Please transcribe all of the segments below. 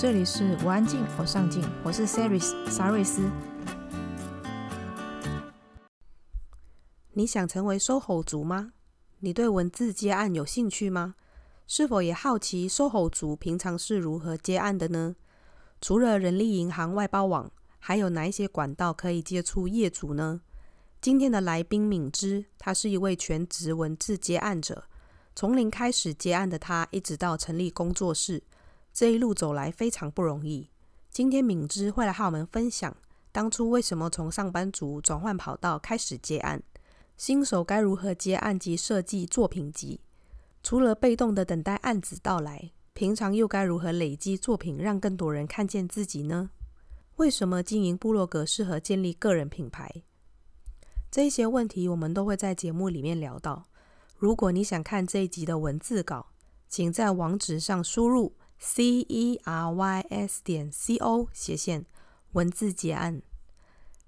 这里是我安静，我上进，我是 Saris 沙瑞斯。你想成为 SOHO 族吗？你对文字接案有兴趣吗？是否也好奇 SOHO 族平常是如何接案的呢？除了人力银行外包网，还有哪一些管道可以接触业主呢？今天的来宾敏之，他是一位全职文字接案者，从零开始接案的他，一直到成立工作室。这一路走来非常不容易。今天敏芝会来和我们分享，当初为什么从上班族转换跑道开始接案，新手该如何接案及设计作品集。除了被动的等待案子到来，平常又该如何累积作品，让更多人看见自己呢？为什么经营部落格适合建立个人品牌？这些问题我们都会在节目里面聊到。如果你想看这一集的文字稿，请在网址上输入。C e r y s 点 c o 斜线文字结案。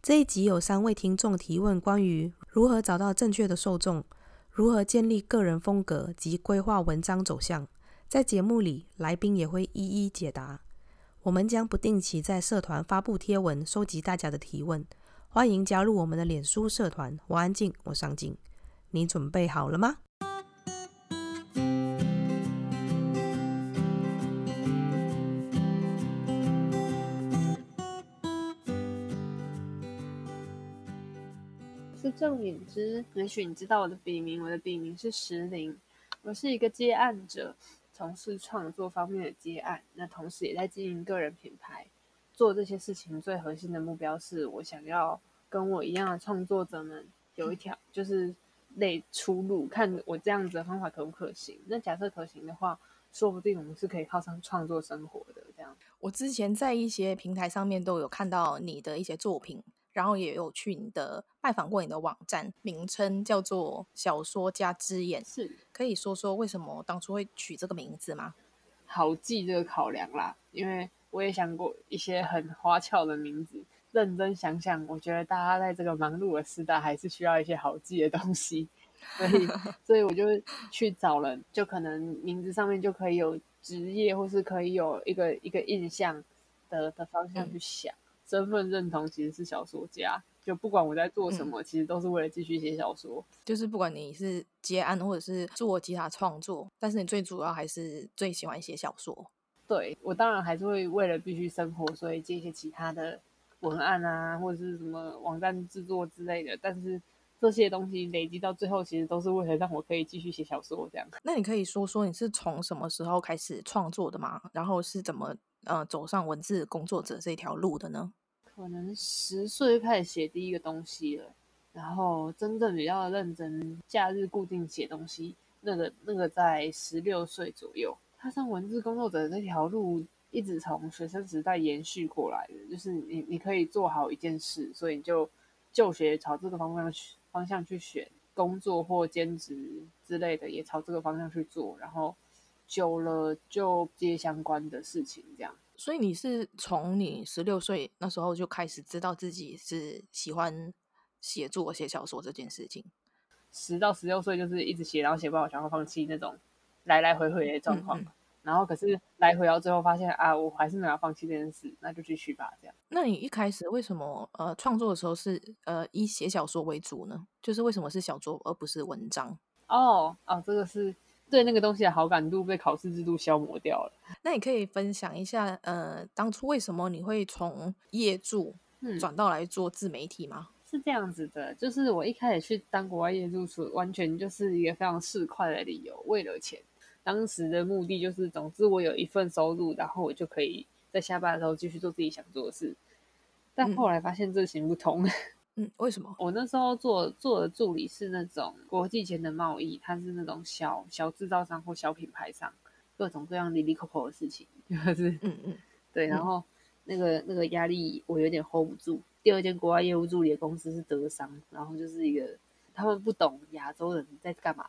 这一集有三位听众提问，关于如何找到正确的受众，如何建立个人风格及规划文章走向。在节目里，来宾也会一一解答。我们将不定期在社团发布贴文，收集大家的提问。欢迎加入我们的脸书社团。我安静，我上进。你准备好了吗？郑敏之，也许你知道我的笔名，我的笔名是石林，我是一个接案者，从事创作方面的接案，那同时也在经营个人品牌。做这些事情最核心的目标是我想要跟我一样的创作者们有一条就是类出路，看我这样子的方法可不可行。那假设可行的话，说不定我们是可以靠上创作生活的。这样，我之前在一些平台上面都有看到你的一些作品。然后也有去你的拜访过你的网站，名称叫做小说家之眼，是可以说说为什么当初会取这个名字吗？好记这个考量啦，因为我也想过一些很花俏的名字，认真想想，我觉得大家在这个忙碌的时代，还是需要一些好记的东西，所以 所以我就去找了，就可能名字上面就可以有职业，或是可以有一个一个印象的的方向去想。嗯身份认同其实是小说家，就不管我在做什么，嗯、其实都是为了继续写小说。就是不管你是接案或者是做其他创作，但是你最主要还是最喜欢写小说。对，我当然还是会为了必须生活，所以接一些其他的文案啊，或者是什么网站制作之类的。但是这些东西累积到最后，其实都是为了让我可以继续写小说这样。那你可以说说你是从什么时候开始创作的吗？然后是怎么呃走上文字工作者这条路的呢？可能十岁开始写第一个东西了，然后真正比较认真，假日固定写东西，那个那个在十六岁左右。踏上文字工作者这条路，一直从学生时代延续过来的，就是你你可以做好一件事，所以你就就学朝这个方向去方向去选工作或兼职之类的，也朝这个方向去做，然后久了就接相关的事情这样。所以你是从你十六岁那时候就开始知道自己是喜欢写作、写小说这件事情。十到十六岁就是一直写，然后写不好，想要放弃那种来来回回的状况。嗯嗯。然后可是来回到最后发现啊，我还是没有放弃这件事，那就继续吧。这样。那你一开始为什么呃创作的时候是呃以写小说为主呢？就是为什么是小说而不是文章？哦哦，这个是。对那个东西的好感度被考试制度消磨掉了。那你可以分享一下，呃，当初为什么你会从业助转到来做自媒体吗？嗯，是这样子的，就是我一开始去当国外业助，完全就是一个非常市侩的理由，为了钱。当时的目的就是，总之我有一份收入，然后我就可以在下班的时候继续做自己想做的事。但后来发现这行不通。嗯嗯，为什么？我那时候做做的助理是那种国际间的贸易，他是那种小小制造商或小品牌商，各种各样哩哩抠抠的事情，就是嗯嗯，对，然后那个那个压力我有点 hold 不住。第二间国外业务助理的公司是德商，然后就是一个他们不懂亚洲人在干嘛，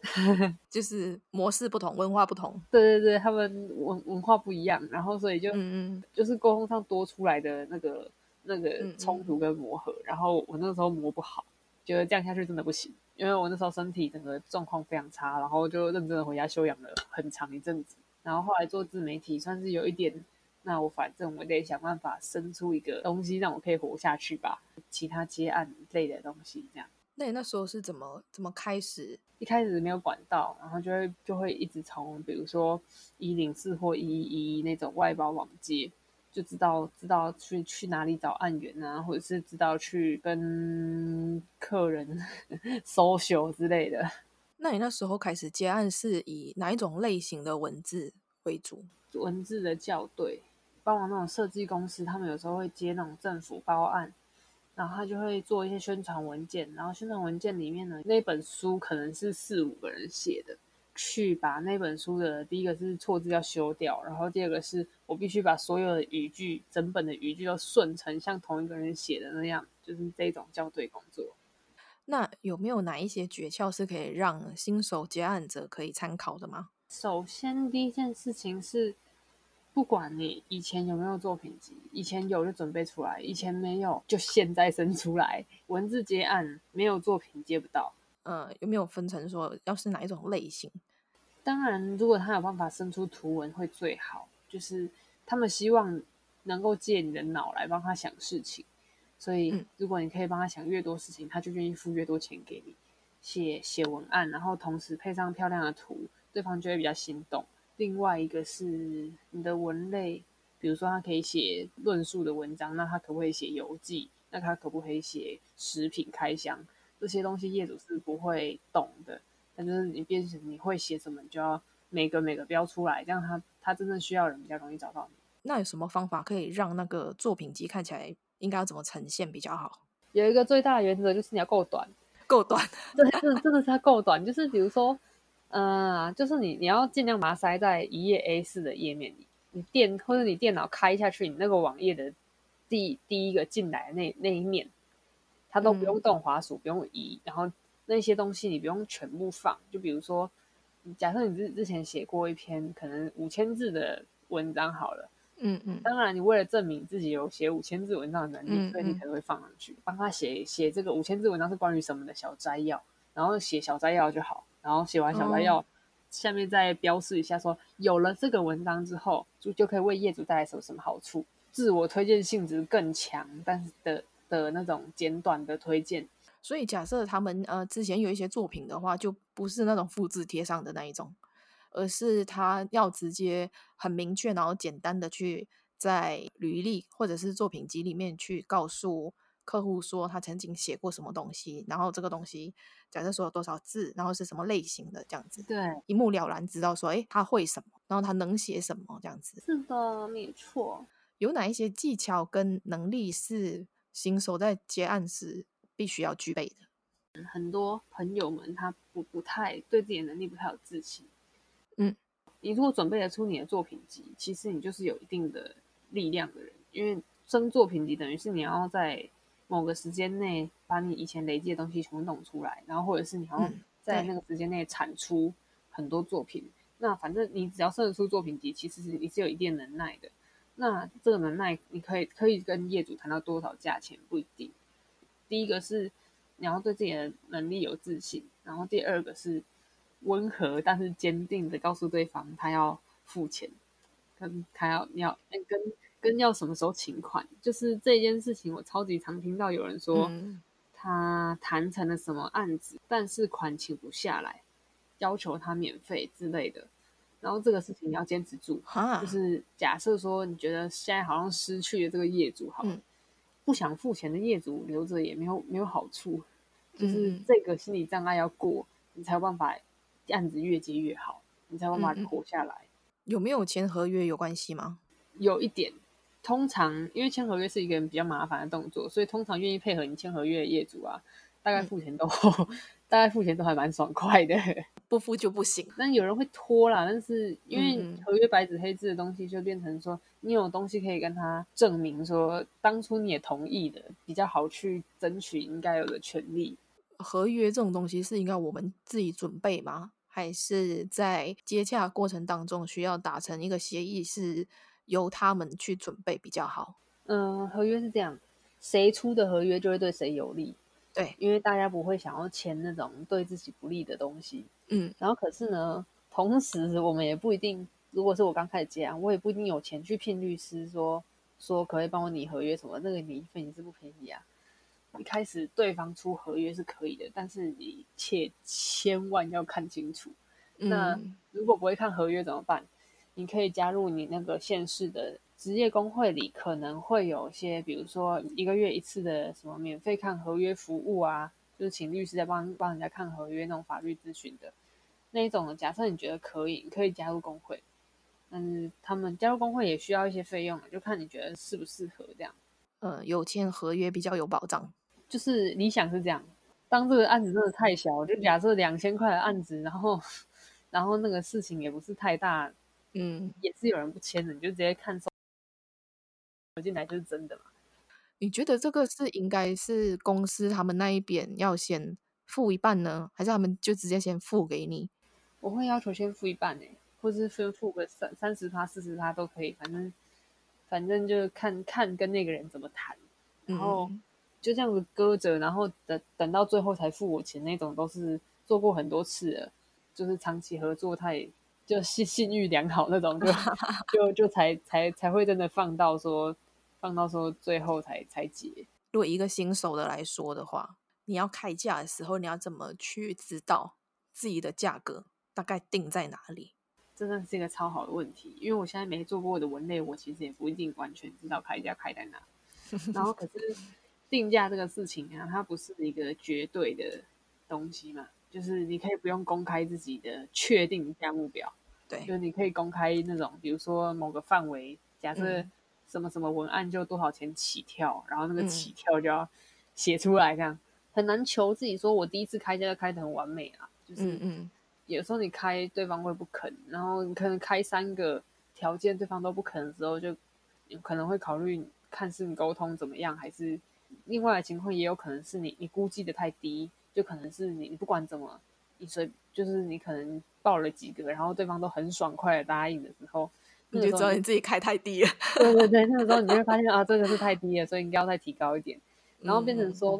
就是模式不同，文化不同，对对对，他们文文化不一样，然后所以就嗯嗯，就是沟通上多出来的那个。那个冲突跟磨合，嗯嗯，然后我那个时候磨不好，觉得这样下去真的不行，因为我那时候身体整个状况非常差，然后就认真的回家休养了很长一阵子。然后后来做自媒体，算是有一点那我反正我得想办法生出一个东西让我可以活下去吧。其他接案类的东西这样。那你那时候是怎么怎么开始？一开始没有管道，然后就会就会一直从比如说一零四或一一一那种外包网接，就知道知道去去哪里找案源啊，或者是知道去跟客人 social 之类的。那你那时候开始接案是以哪一种类型的文字为主？文字的校对，帮忙那种设计公司，他们有时候会接那种政府包案。然后他就会做一些宣传文件，然后宣传文件里面呢，那本书可能是四五个人写的，去把那本书的第一个是错字要修掉，然后第二个是我必须把所有的语句，整本的语句都顺成像同一个人写的那样，就是这种校对工作。那有没有哪一些诀窍是可以让新手接案者可以参考的吗？首先第一件事情是。不管你以前有没有作品集，以前有就准备出来，以前没有就现在生出来。文字接案没有作品接不到。呃，有没有分成说要是哪一种类型？当然，如果他有办法生出图文会最好。就是他们希望能够借你的脑来帮他想事情，所以如果你可以帮他想越多事情，他就愿意付越多钱给你写写文案，然后同时配上漂亮的图，对方就会比较心动。另外一个是你的文类，比如说他可以写论述的文章，那他可不可以写游记？那他可不可以写食品开箱？这些东西业主是不会懂的，但就是你变成你会写什么，你就要每个每个标出来，这样他他真正需要的人比较容易找到你。那有什么方法可以让那个作品集看起来应该要怎么呈现比较好？有一个最大的原则就是你要够短，够短，对，真的真的是要够短，就是比如说。嗯，就是你你要尽量把它塞在一页 A4 的页面里，你电或者你电脑开下去，你那个网页的第第一个进来的那那一面，它都不用动滑鼠，嗯、不用移，然后那些东西你不用全部放。就比如说，假设你之之前写过一篇可能五千字的文章好了，嗯嗯，当然你为了证明自己有写五千字文章的能力，嗯嗯，所以你可能会放上去，帮他写写这个五千字文章是关于什么的小摘要，然后写小摘要就好。然后写完小摘要，下面再标示一下说，说有了这个文章之后，就就可以为业主带来什么什么好处，自我推荐性质更强，但是的的那种简短的推荐。所以假设他们呃之前有一些作品的话，就不是那种复制贴上的那一种，而是他要直接很明确，然后简单的去在履历或者是作品集里面去告诉。客户说他曾经写过什么东西，然后这个东西假设说有多少字，然后是什么类型的这样子，对，一目了然知道说，哎，他会什么，然后他能写什么这样子。是的，没错。有哪一些技巧跟能力是新手在接案时必须要具备的？很多朋友们他不不太对自己的能力不太有自信。嗯，你如果准备得出你的作品集，其实你就是有一定的力量的人，因为生作品集等于是你要在。某个时间内把你以前累积的东西全部弄出来，然后或者是你要在那个时间内产出很多作品。嗯、那反正你只要生得出作品集，其实是你是有一定能耐的。那这个能耐你可以可以跟业主谈到多少价钱不一定。第一个是你要对自己的能力有自信，然后第二个是温和但是坚定的告诉对方他要付钱，跟他要你要跟。跟要什么时候请款，就是这件事情，我超级常听到有人说，他谈成了什么案子，但是款请不下来，要求他免费之类的。然后这个事情你要坚持住，就是假设说你觉得现在好像失去了这个业主，好，不想付钱的业主留着也没有没有好处，就是这个心理障碍要过，你才有办法案子越接越好，你才有办法活下来。有没有签合约有关系吗？有一点。通常，因为签合约是一个比较麻烦的动作，所以通常愿意配合你签合约的业主啊，大概付钱都，嗯、大概付钱都还蛮爽快的，不付就不行。但有人会拖啦，但是因为合约白纸黑字的东西，就变成说你有东西可以跟他证明说，当初你也同意的，比较好去争取应该有的权利。合约这种东西是应该我们自己准备吗？还是在接洽过程当中需要达成一个协议是？由他们去准备比较好。嗯，合约是这样，谁出的合约就会对谁有利。对，因为大家不会想要签那种对自己不利的东西。嗯，然后可是呢，同时我们也不一定如果是我刚开始接案，我也不一定有钱去聘律师说说可以帮我拟合约什么，那个拟费也是不便宜啊。一开始对方出合约是可以的，但是你切千万要看清楚。嗯、那如果不会看合约怎么办？你可以加入你那个县市的职业工会里，可能会有些，比如说一个月一次的什么免费看合约服务啊，就是请律师在帮帮人家看合约那种法律咨询的那一种。假设你觉得可以，你可以加入工会。嗯，他们加入工会也需要一些费用，就看你觉得适不适合这样。呃，有签合约比较有保障。就是理想是这样，当这个案子真的太小，就假设两千块的案子，然后，然后那个事情也不是太大，嗯，也是有人不签的，你就直接看收进来就是真的嘛。你觉得这个是应该是公司他们那一边要先付一半呢，还是他们就直接先付给你？我会要求先付一半诶、欸，或是分付个三三十趴、四十趴都可以，反正反正就看看跟那个人怎么谈，然后。嗯就这样子搁着，然后等等到最后才付我钱那种，都是做过很多次了。就是长期合作，他也就信信誉良好那种，就 就就才才才会真的放到说放到说最后才才结。如果一个新手的来说的话，你要开价的时候，你要怎么去知道自己的价格大概定在哪里？真的是一个超好的问题，因为我现在没做过我的文类，我其实也不一定完全知道开价开在哪。然后可是。定价这个事情啊，它不是一个绝对的东西嘛，就是你可以不用公开自己的确定价目表，对，就是你可以公开那种，比如说某个范围，假设什么什么文案就多少钱起跳，嗯、然后那个起跳就要写出来，这样、嗯、很难求自己说我第一次开价就开的很完美啊，就是嗯嗯，有时候你开对方会不肯，然后你可能开三个条件对方都不肯的时候，就可能会考虑看是你沟通怎么样，还是。另外的情况也有可能是你你估计的太低，就可能是你你不管怎么，你随就是你可能报了几个，然后对方都很爽快的答应的时候，你就知道你自己开太低了。对对对，那个时候你就会发现啊，这个是太低了，所以应该要再提高一点，然后变成说，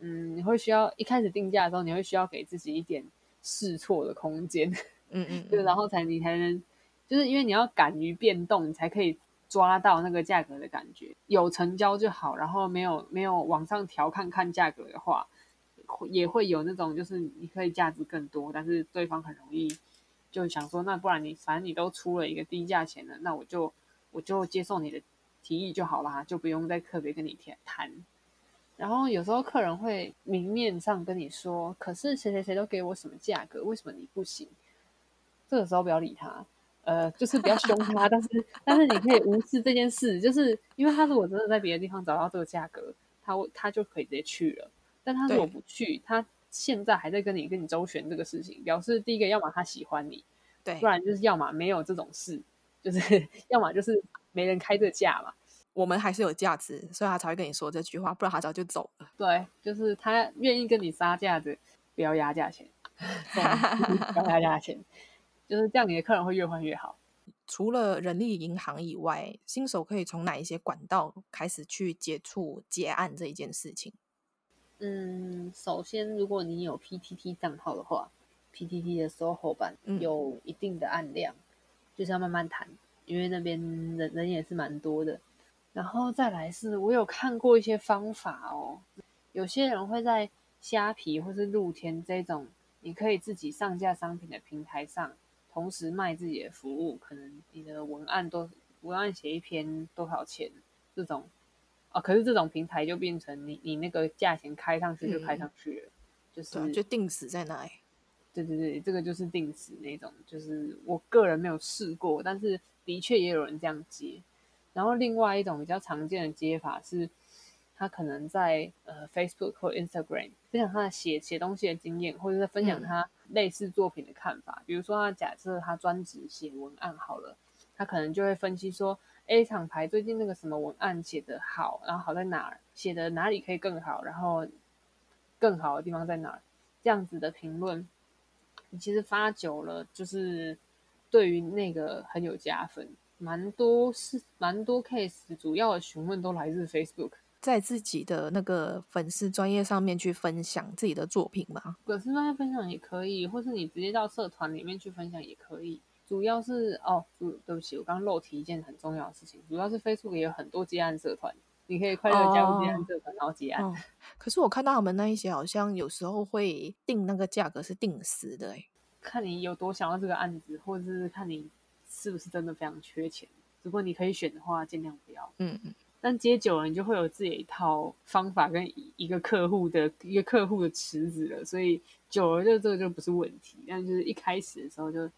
嗯，嗯，你会需要一开始定价的时候，你会需要给自己一点试错的空间，嗯嗯，对然后才你才能，就是因为你要敢于变动，你才可以。抓到那个价格的感觉，有成交就好。然后没有没有往上调看看价格的话，也会有那种就是你可以价值更多，但是对方很容易就想说，那不然你反正你都出了一个低价钱了，那我就我就接受你的提议就好啦，就不用再特别跟你谈。然后有时候客人会明面上跟你说，可是谁谁谁都给我什么价格，为什么你不行？这个时候不要理他。呃，就是不要凶他，但是但是你可以无视这件事，就是因为他如果真的在别的地方找到这个价格，他他就可以直接去了。但他如果不去，他现在还在跟你跟你周旋这个事情，表示第一个要么他喜欢你，对，不然就是要么没有这种事，就是要么就是没人开这价嘛。我们还是有价值，所以他才会跟你说这句话，不然他早就走了。对，就是他愿意跟你杀价的，不要压价钱，不要压价钱。就是这样，你的客人会越换越好。除了人力银行以外，新手可以从哪一些管道开始去接触结案这一件事情？嗯，首先，如果你有 PTT 账号的话，PTT 的 SOHO 版有一定的按量，嗯、就是要慢慢谈，因为那边人人也是蛮多的。然后再来是，我有看过一些方法哦，有些人会在虾皮或是露天这种你可以自己上架商品的平台上。同时卖自己的服务，可能你的文案都文案写一篇多少钱？这种啊，可是这种平台就变成你你那个价钱开上去就开上去了，嗯、就是就定死在那里。对对对，这个就是定死那种，就是我个人没有试过，但是的确也有人这样接。然后另外一种比较常见的接法是。他可能在呃 Facebook 或 Instagram 分享他的写写东西的经验，或者是分享他类似作品的看法。嗯、比如说，他假设他专职写文案好了，他可能就会分析说，A 厂牌最近那个什么文案写的好，然后好在哪儿，写的哪里可以更好，然后更好的地方在哪儿，这样子的评论，你其实发久了，就是对于那个很有加分。蛮多是蛮多 case，主要的询问都来自 Facebook。在自己的那个粉丝专业上面去分享自己的作品吗？粉丝专业分享也可以，或是你直接到社团里面去分享也可以。主要是哦，主对不起，我刚刚漏提一件很重要的事情，主要是 Facebook 也有很多接案社团，你可以快乐加入接案社团，哦、然后接案、哦。可是我看到他们那一些好像有时候会定那个价格是定时的，哎，看你有多想要这个案子，或者是看你是不是真的非常缺钱。如果你可以选的话，尽量不要。嗯嗯。但接久了，你就会有自己一套方法跟一个客户的一个客户的池子了，所以久了就这个就不是问题。但就是一开始的时候，就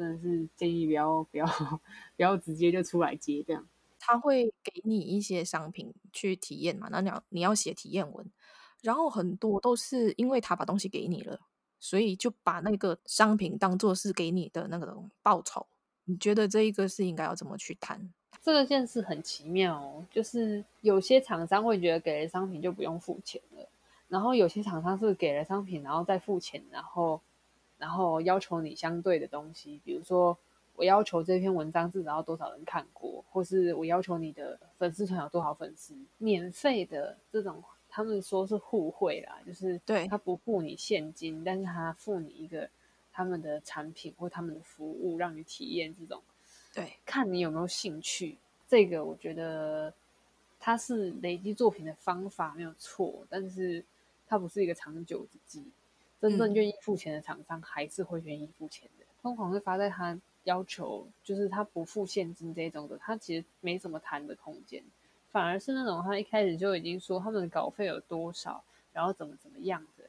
真的是建议不要不要不要直接就出来接这样。他会给你一些商品去体验嘛，那你要你要写体验文，然后很多都是因为他把东西给你了，所以就把那个商品当做是给你的那个报酬。你觉得这一个是应该要怎么去谈？这个件事很奇妙哦，就是有些厂商会觉得给了商品就不用付钱了，然后有些厂商是给了商品然后再付钱，然后然后要求你相对的东西，比如说我要求这篇文章至少要多少人看过，或是我要求你的粉丝团有多少粉丝，免费的这种他们说是互惠啦，就是对他不付你现金，但是他付你一个他们的产品或他们的服务让你体验这种。对，看你有没有兴趣，这个我觉得它是累积作品的方法没有错，但是它不是一个长久之计。真正愿意付钱的厂商还是会愿意付钱的。通常会发在他要求，就是他不付现金这种的，他其实没什么谈的空间，反而是那种他一开始就已经说他们的稿费有多少，然后怎么怎么样的，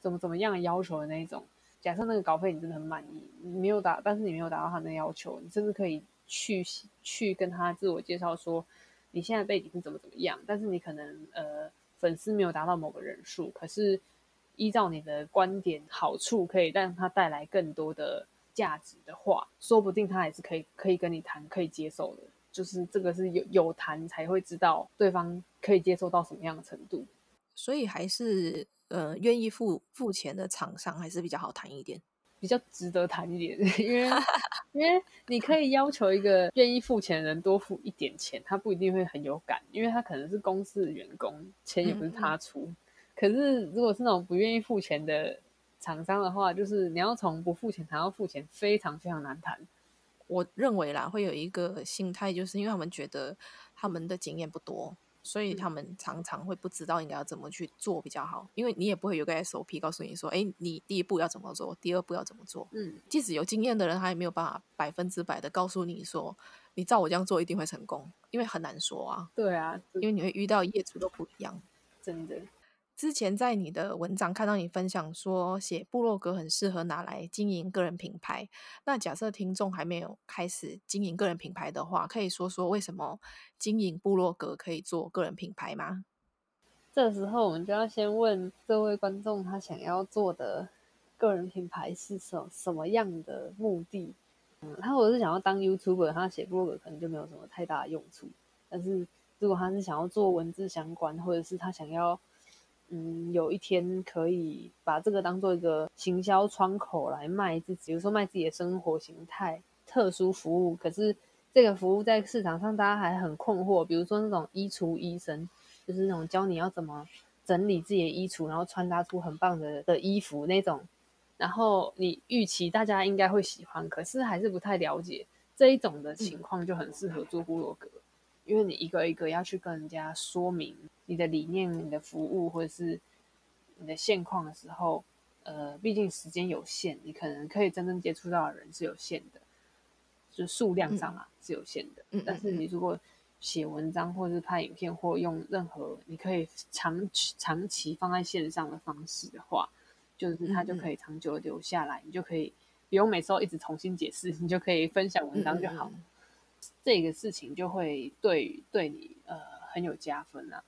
怎么怎么样的要求的那一种。假设那个稿费你真的很满意，你没有达，但是你没有达到他的要求，你甚至可以去去跟他自我介绍说，你现在背景是怎么怎么样，但是你可能呃粉丝没有达到某个人数，可是依照你的观点好处可以让他带来更多的价值的话，说不定他还是可以可以跟你谈，可以接受的。就是这个是有有谈才会知道对方可以接受到什么样的程度，所以还是。呃，愿意付付钱的厂商还是比较好谈一点，比较值得谈一点，因为 因为你可以要求一个愿意付钱的人多付一点钱，他不一定会很有感，因为他可能是公司的员工，钱也不是他出。嗯嗯。可是如果是那种不愿意付钱的厂商的话，就是你要从不付钱谈到付钱，非常非常难谈。我认为啦，会有一个心态，就是因为他们觉得他们的经验不多。所以他们常常会不知道应该要怎么去做比较好，因为你也不会有个 SOP 告诉你说，哎，你第一步要怎么做，第二步要怎么做。嗯，即使有经验的人，他也没有办法百分之百的告诉你说，你照我这样做一定会成功，因为很难说啊。对啊，因为你会遇到业主都不一样，真的。之前在你的文章看到你分享说，写部落格很适合拿来经营个人品牌。那假设听众还没有开始经营个人品牌的话，可以说说为什么经营部落格可以做个人品牌吗？这时候我们就要先问这位观众，他想要做的个人品牌是什什么样的目的？嗯，他如果是想要当 YouTuber，他写部落格可能就没有什么太大的用处。但是如果他是想要做文字相关，或者是他想要嗯，有一天可以把这个当做一个行销窗口来卖自己，比如说卖自己的生活形态、特殊服务。可是这个服务在市场上大家还很困惑，比如说那种衣橱医生，就是那种教你要怎么整理自己的衣橱，然后穿搭出很棒的的衣服那种。然后你预期大家应该会喜欢，可是还是不太了解这一种的情况，就很适合做布洛格。因为你一个一个要去跟人家说明你的理念、你的服务或者是你的现况的时候，呃，毕竟时间有限，你可能可以真正接触到的人是有限的，就数量上啊、嗯、是有限的。嗯，但是你如果写文章或者是拍影片，或用任何你可以长期长期放在线上的方式的话，就是它就可以长久的留下来，嗯、你就可以不用每次都一直重新解释，你就可以分享文章就好。这个事情就会对对你呃很有加分啊。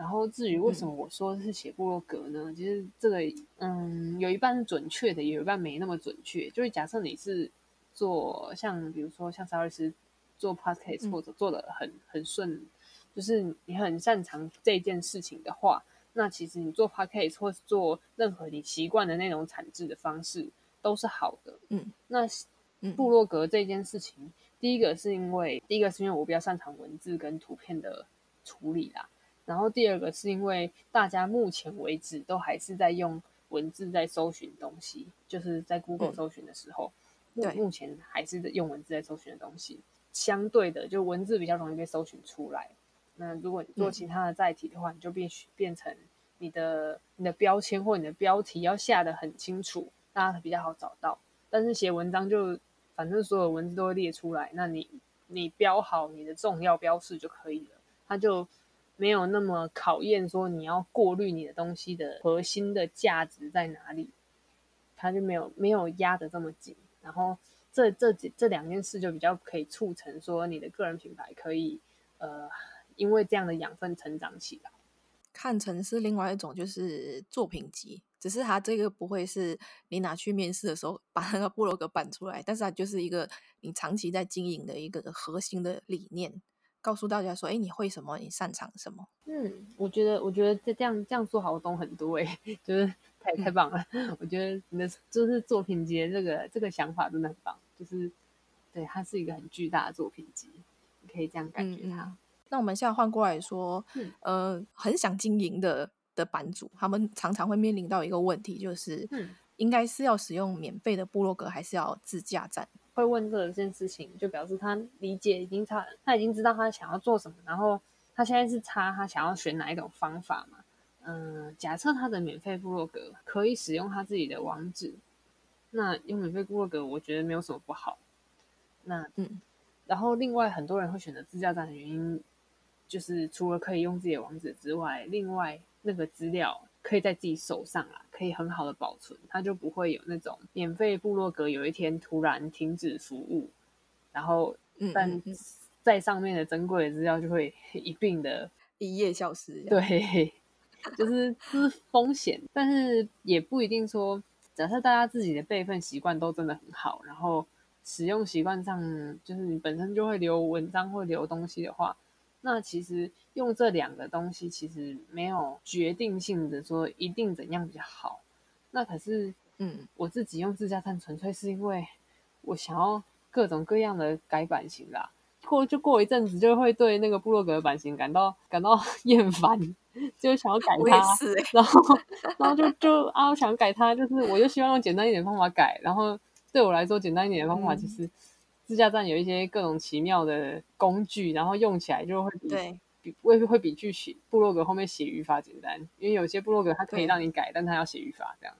然后至于为什么我说是写部落格呢？嗯、其实这个嗯有一半是准确的，有一半没那么准确。就是假设你是做像比如说像沙律师做 podcast 或者做的很很顺，就是你很擅长这件事情的话，那其实你做 podcast 或是做任何你习惯的那种产制的方式都是好的。嗯，那部落格这件事情。第一个是因为，第一个是因为我比较擅长文字跟图片的处理啦，然后第二个是因为大家目前为止都还是在用文字在搜寻东西，就是在 Google 搜寻的时候，嗯、目目前还是用文字在搜寻的东西，相对的就文字比较容易被搜寻出来。那如果你做其他的载体的话，嗯、你就必须变成你的你的标签或你的标题要下得很清楚，大家比较好找到。但是写文章就反正所有文字都会列出来，那你你标好你的重要标示就可以了，它就没有那么考验说你要过滤你的东西的核心的价值在哪里，它就没有没有压得这么紧。然后这这几这两件事就比较可以促成说你的个人品牌可以呃。因为这样的养分成长起来，看成是另外一种就是作品集，只是它这个不会是你拿去面试的时候把那个部落格摆出来，但是它就是一个你长期在经营的一个核心的理念，告诉大家说，哎，你会什么，你擅长什么。嗯，我觉得我觉得这这样这样做好懂很多哎，就是太太棒了。嗯、我觉得你的就是作品集这个这个想法真的很棒，就是对它是一个很巨大的作品集，你可以这样感觉它。那我们现在换过来说，嗯、呃，很想经营的的版主，他们常常会面临到一个问题，就是，嗯，应该是要使用免费的部落格，还是要自架站？会问这件事情，就表示他理解已经差，他已经知道他想要做什么，然后他现在是差他想要选哪一种方法嘛？嗯、呃，假设他的免费部落格可以使用他自己的网址，那用免费部落格，我觉得没有什么不好。那嗯，然后另外很多人会选择自驾站的原因。就是除了可以用自己的网址之外，另外那个资料可以在自己手上啊，可以很好的保存，它就不会有那种免费部落格有一天突然停止服务，然后但在上面的珍贵的资料就会 一并的一夜消失。对，就是是风险，但是也不一定说，假设大家自己的备份习惯都真的很好，然后使用习惯上就是你本身就会留文章或留东西的话。那其实用这两个东西，其实没有决定性的说一定怎样比较好。那可是，嗯，我自己用自架站纯粹是因为我想要各种各样的改版型啦。过就过一阵子，就会对那个部落格的版型感到感到 厌烦，就想要改它。欸、然后，然后就就啊，我想改它，就是我就希望用简单一点的方法改。然后对我来说，简单一点的方法就是。嗯自架站有一些各种奇妙的工具，然后用起来就会比对比会会比去写部落格后面写语法简单，因为有些部落格它可以让你改，但它要写语法这样。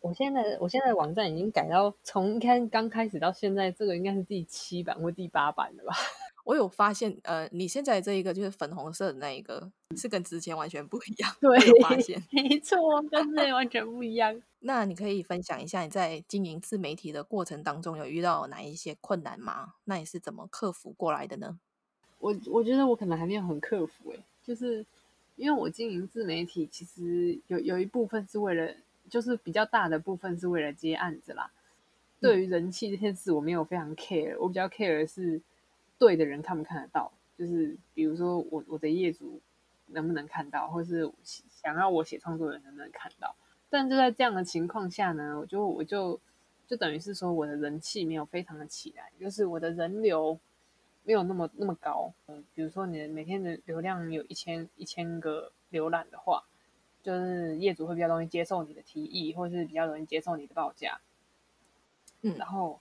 我现在我现在的网站已经改到从开刚开始到现在，这个应该是第七版或第八版了吧？我有发现，呃，你现在这一个就是粉红色的那一个，是跟之前完全不一样。对，有发现，没错，跟之前完全不一样。那你可以分享一下你在经营自媒体的过程当中有遇到哪一些困难吗？那你是怎么克服过来的呢？我我觉得我可能还没有很克服诶、欸，就是因为我经营自媒体，其实有有一部分是为了，就是比较大的部分是为了接案子啦。对于人气这件事，我没有非常 care，我比较 care 的是。对的人看不看得到？就是比如说我我的业主能不能看到，或是想要我写创作的人能不能看到？但就在这样的情况下呢，我就我就就等于是说我的人气没有非常的起来，就是我的人流没有那么那么高。嗯，比如说你每天的流量有一千一千个浏览的话，就是业主会比较容易接受你的提议，或是比较容易接受你的报价。嗯，然后。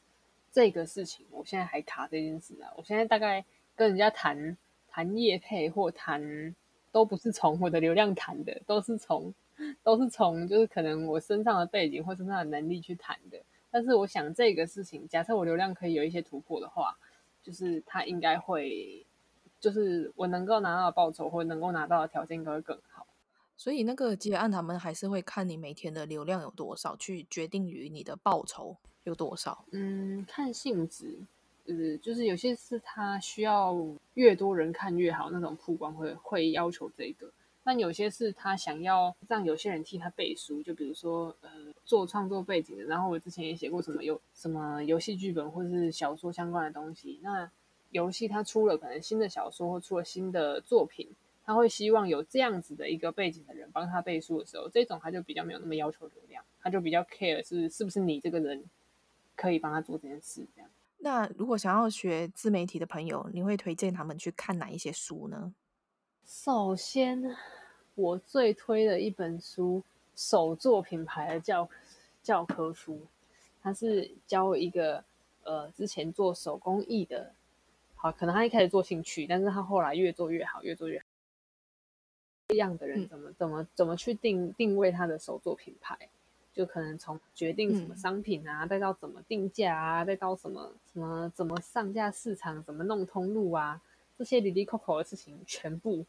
这个事情，我现在还卡这件事啊！我现在大概跟人家谈谈业配或谈，都不是从我的流量谈的，都是从都是从就是可能我身上的背景或身上的能力去谈的。但是我想这个事情，假设我流量可以有一些突破的话，就是他应该会，就是我能够拿到的报酬或能够拿到的条件应该会更好。所以那个接案他们还是会看你每天的流量有多少，去决定于你的报酬。有多少？嗯，看性质，呃，就是有些是他需要越多人看越好，那种曝光会会要求这个；但有些是他想要让有些人替他背书，就比如说，呃，做创作背景的。然后我之前也写过什么有什么游戏剧本或是小说相关的东西。那游戏他出了可能新的小说或出了新的作品，他会希望有这样子的一个背景的人帮他背书的时候，这种他就比较没有那么要求流量，他就比较 care 是是不是你这个人。可以帮他做这件事，这样。那如果想要学自媒体的朋友，你会推荐他们去看哪一些书呢？首先，我最推的一本书，手作品牌的教教科书，它是教一个呃之前做手工艺的，好，可能他一开始做兴趣，但是他后来越做越好，越做越好。这样的人怎么、嗯、怎么怎么去定定位他的手作品牌？就可能从决定什么商品啊，嗯、再到怎么定价啊，再到什么什么怎么上架市场，怎么弄通路啊，这些里里扣扣的事情，全部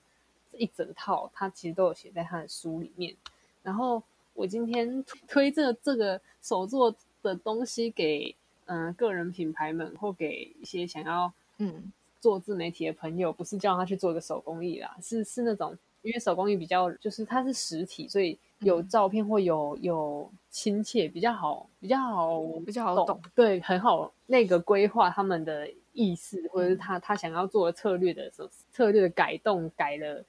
一整套，他其实都有写在他的书里面。然后我今天推这这个手作的东西给嗯、呃、个人品牌们，或给一些想要嗯做自媒体的朋友，不是叫他去做一个手工艺啦，是是那种。因为手工艺比较就是它是实体，所以有照片或有有亲切，比较好，比较好，比较好懂。对，很好那个规划他们的意识，或者是他他想要做的策略的时候，策略的改动改了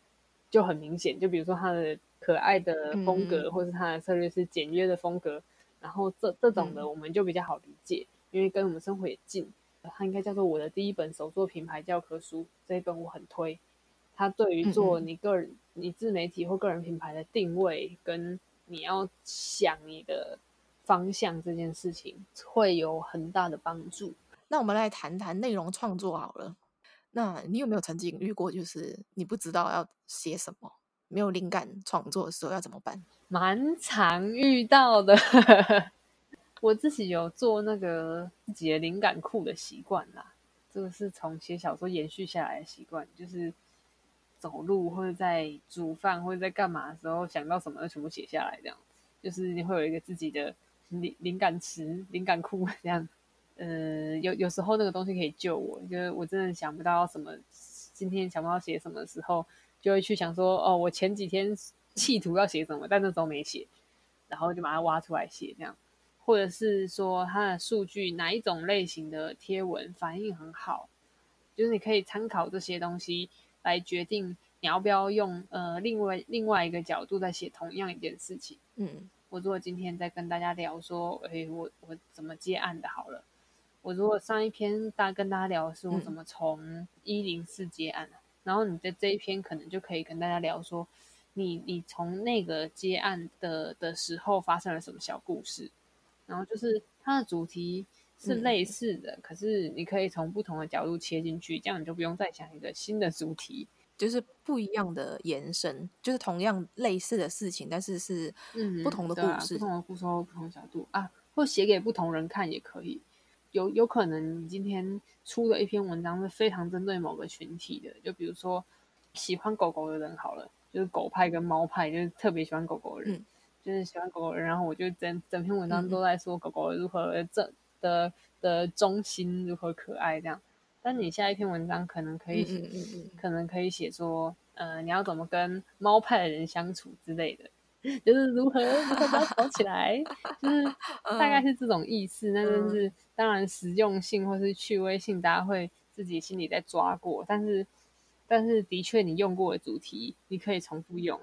就很明显。就比如说他的可爱的风格，嗯、或是他的策略是简约的风格，然后这这种的我们就比较好理解，嗯、因为跟我们生活也近。它应该叫做我的第一本手作品牌教科书，这一本我很推。它对于做你个人、嗯、你自媒体或个人品牌的定位，跟你要想你的方向这件事情，会有很大的帮助。那我们来谈谈内容创作好了。那你有没有曾经遇过，就是你不知道要写什么，没有灵感创作的时候要怎么办？蛮常遇到的。我自己有做那个自己的灵感库的习惯啦，这个是从写小说延续下来的习惯，就是。走路或者在煮饭或者在干嘛的时候想到什么全部写下来，这样就是你会有一个自己的灵灵感池、灵感库这样。呃，有有时候那个东西可以救我，就是我真的想不到什么，今天想不到写什么时候，就会去想说，哦，我前几天企图要写什么，但那时候没写，然后就把它挖出来写这样。或者是说它的数据哪一种类型的贴文反应很好，就是你可以参考这些东西。来决定你要不要用呃另外另外一个角度在写同样一件事情。嗯，我如果今天在跟大家聊说，诶，我我怎么接案的？好了，我如果上一篇大跟大家聊的是我怎么从一零四接案，嗯，然后你在这一篇可能就可以跟大家聊说，你你从那个接案的的时候发生了什么小故事，然后就是它的主题。是类似的，嗯，可是你可以从不同的角度切进去，这样你就不用再想一个新的主题，就是不一样的延伸，就是同样类似的事情，但是是不同的故事，嗯啊，不同的故事或不同的角度啊，或写给不同人看也可以。有有可能你今天出的一篇文章是非常针对某个群体的，就比如说喜欢狗狗的人好了，就是狗派跟猫派，就是特别喜欢狗狗的人，嗯，就是喜欢狗狗的人，然后我就整整篇文章都在说狗狗如何正。的的忠心如何可爱这样，但你下一篇文章可能可以写，嗯嗯嗯可能可以写说，呃，你要怎么跟猫派的人相处之类的，就是如何如何把它搞起来，就是 大概是这种意思。那就是当然实用性或是趣味性，大家会自己心里在抓过，但是但是的确你用过的主题，你可以重复用。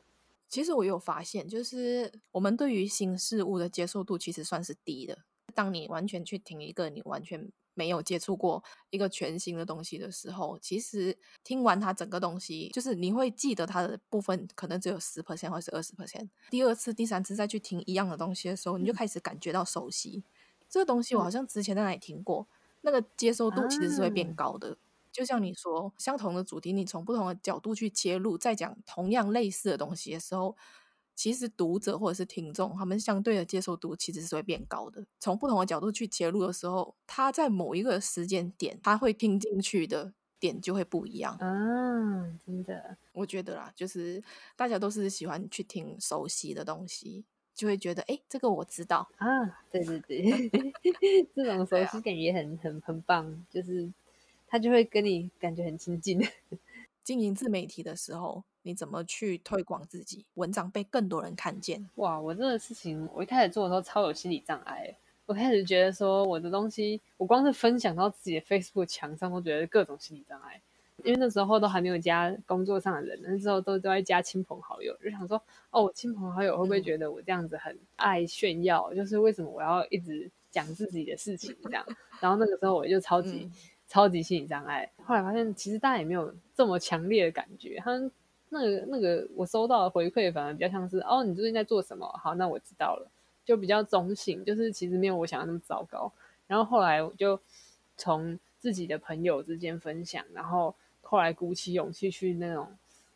其实我有发现，就是我们对于新事物的接受度其实算是低的。当你完全去听一个你完全没有接触过一个全新的东西的时候，其实听完它整个东西，就是你会记得它的部分可能只有十 percent 或是二十 percent。第二次、第三次再去听一样的东西的时候，你就开始感觉到熟悉。这个东西我好像之前在哪里听过，那个接受度其实是会变高的。就像你说，相同的主题，你从不同的角度去切入，再讲同样类似的东西的时候。其实读者或者是听众，他们相对的接受度其实是会变高的。从不同的角度去切入的时候，他在某一个时间点，他会听进去的点就会不一样。嗯，真的，我觉得啦，就是大家都是喜欢去听熟悉的东西，就会觉得，哎，这个我知道啊。对对对，这种熟悉感也很很很棒，就是他就会跟你感觉很亲近。经营自媒体的时候。你怎么去推广自己？文章被更多人看见。哇，我这个事情，我一开始做的时候超有心理障碍。我开始觉得说，我的东西，我光是分享到自己的 Facebook 墙上，都觉得各种心理障碍。因为那时候都还没有加工作上的人，那时候都都在加亲朋好友，就想说，哦，亲朋好友会不会觉得我这样子很爱炫耀？嗯、就是为什么我要一直讲自己的事情这样？然后那个时候我就超级、嗯、超级心理障碍。后来发现，其实大家也没有这么强烈的感觉，他们。那个那个，我收到的回馈反而比较像是哦，你最近在做什么？好，那我知道了，就比较中性，就是其实没有我想的那么糟糕。然后后来我就从自己的朋友之间分享，然后后来鼓起勇气去那种，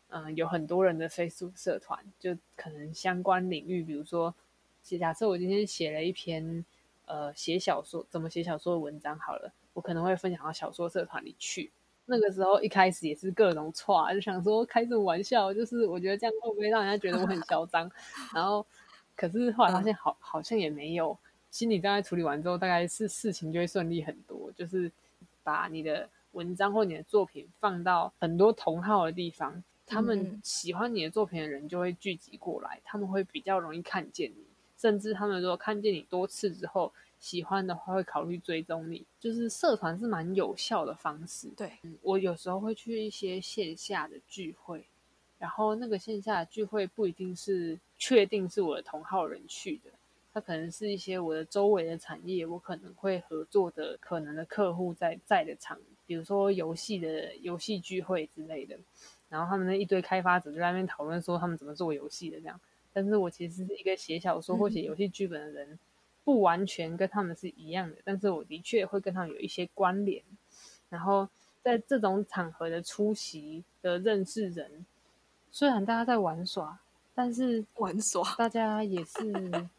嗯、有很多人的 Facebook 社团，就可能相关领域，比如说，假设我今天写了一篇，呃，写小说怎么写小说的文章，好了，我可能会分享到小说社团里去。那个时候一开始也是各种错，就想说开这种玩笑，就是我觉得这样会不会让人家觉得我很嚣张？然后，可是后来发现好，好好像也没有。心理障碍处理完之后，大概是事情就会顺利很多。就是把你的文章或你的作品放到很多同号的地方，他们喜欢你的作品的人就会聚集过来，他们会比较容易看见你。甚至他们如果看见你多次之后喜欢的话，会考虑追踪你。就是社团是蛮有效的方式。对，我有时候会去一些线下的聚会，然后那个线下的聚会不一定是确定是我的同好人去的。它可能是一些我的周围的产业，我可能会合作的可能的客户在在的场，比如说游戏的游戏聚会之类的，然后他们那一堆开发者就在那边讨论说他们怎么做游戏的这样。但是我其实是一个写小说或写游戏剧本的人，不完全跟他们是一样的，但是我的确会跟他们有一些关联。然后在这种场合的出席的认识人，虽然大家在玩耍，但是玩耍大家也是。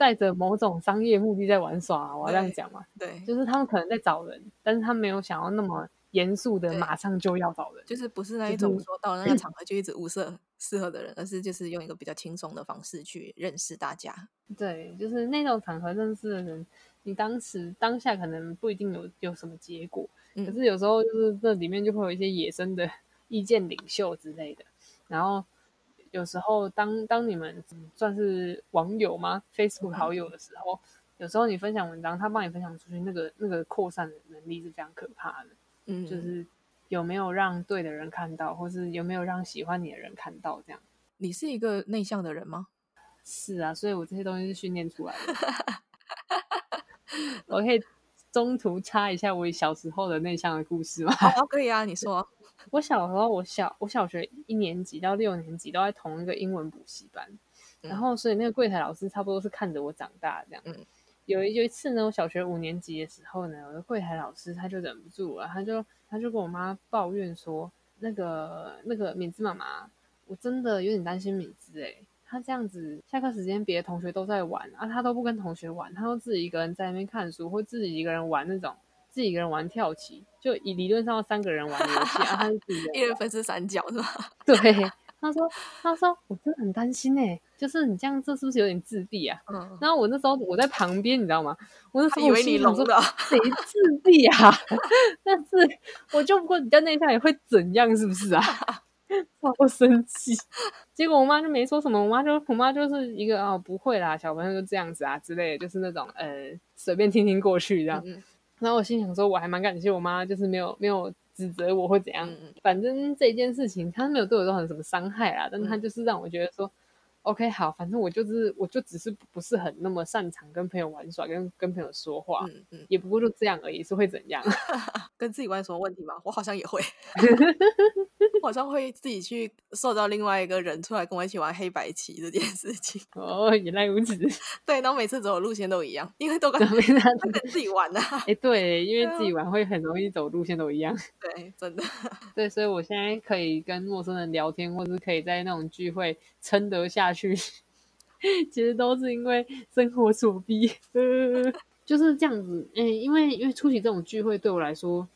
带着某种商业目的在玩耍，啊，我要这样讲嘛？对，就是他们可能在找人，但是他没有想要那么严肃的马上就要找人，就是不是那一种说到那个场合就一直物色适合的人，而是就是用一个比较轻松的方式去认识大家。对，就是那种场合认识的人，你当时当下可能不一定有有什么结果，嗯，可是有时候就是这里面就会有一些野生的意见领袖之类的，然后。有时候当，当当你们算是网友吗？Facebook 好友的时候，嗯，有时候你分享文章，他帮你分享出去，那个那个扩散的能力是非常可怕的。嗯，就是有没有让对的人看到，或是有没有让喜欢你的人看到，这样。你是一个内向的人吗？是啊，所以我这些东西是训练出来的。我可以中途插一下我小时候的内向的故事吗？好，可以啊，你说。我小时候，我小我小学一年级到六年级都在同一个英文补习班，嗯，然后所以那个柜台老师差不多是看着我长大这样。嗯，有一有一次呢，我小学五年级的时候呢，我的柜台老师他就忍不住了，他就他就跟我妈抱怨说，那个那个敏芝妈妈，我真的有点担心敏芝诶，她这样子下课时间别的同学都在玩啊，她都不跟同学玩，她都自己一个人在那边看书，或自己一个人玩那种。自己一个人玩跳棋，就以理论上三个人玩游戏啊，他是自己 一人分饰三角是吧？对，他说，他说我真的很担心哎、欸，就是你这样做是不是有点自闭啊？嗯。然后我那时候我在旁边，你知道吗？我那时候以为你聋了，谁自闭啊？但是我就不过你在那一下也会怎样？是不是啊？超生气。结果我妈就没说什么，我妈就我妈就是一个哦不会啦，小朋友就这样子啊之类的，就是那种呃随便听听过去这样。嗯然后我心想说，我还蛮感谢我妈，就是没有没有指责我或怎样。反正这件事情，他没有对我造成什么伤害啦，但他就是让我觉得说。OK，好，反正我就是，我就只是不是很那么擅长跟朋友玩耍，跟跟朋友说话，嗯嗯，也不过就这样而已，是会怎样？跟自己玩什么问题吗？我好像也会，我好像会自己去受到另外一个人出来跟我一起玩黑白棋这件事情。哦，原来如此。对，然后每次走的路线都一样，因为都跟跟自己玩啊。哎，对，因为自己玩会很容易走路线都一样。对，真的。对，所以我现在可以跟陌生人聊天，或是可以在那种聚会撑得下。去，其实都是因为生活所逼，就是这样子。嗯，因为因为出席这种聚会对我来说，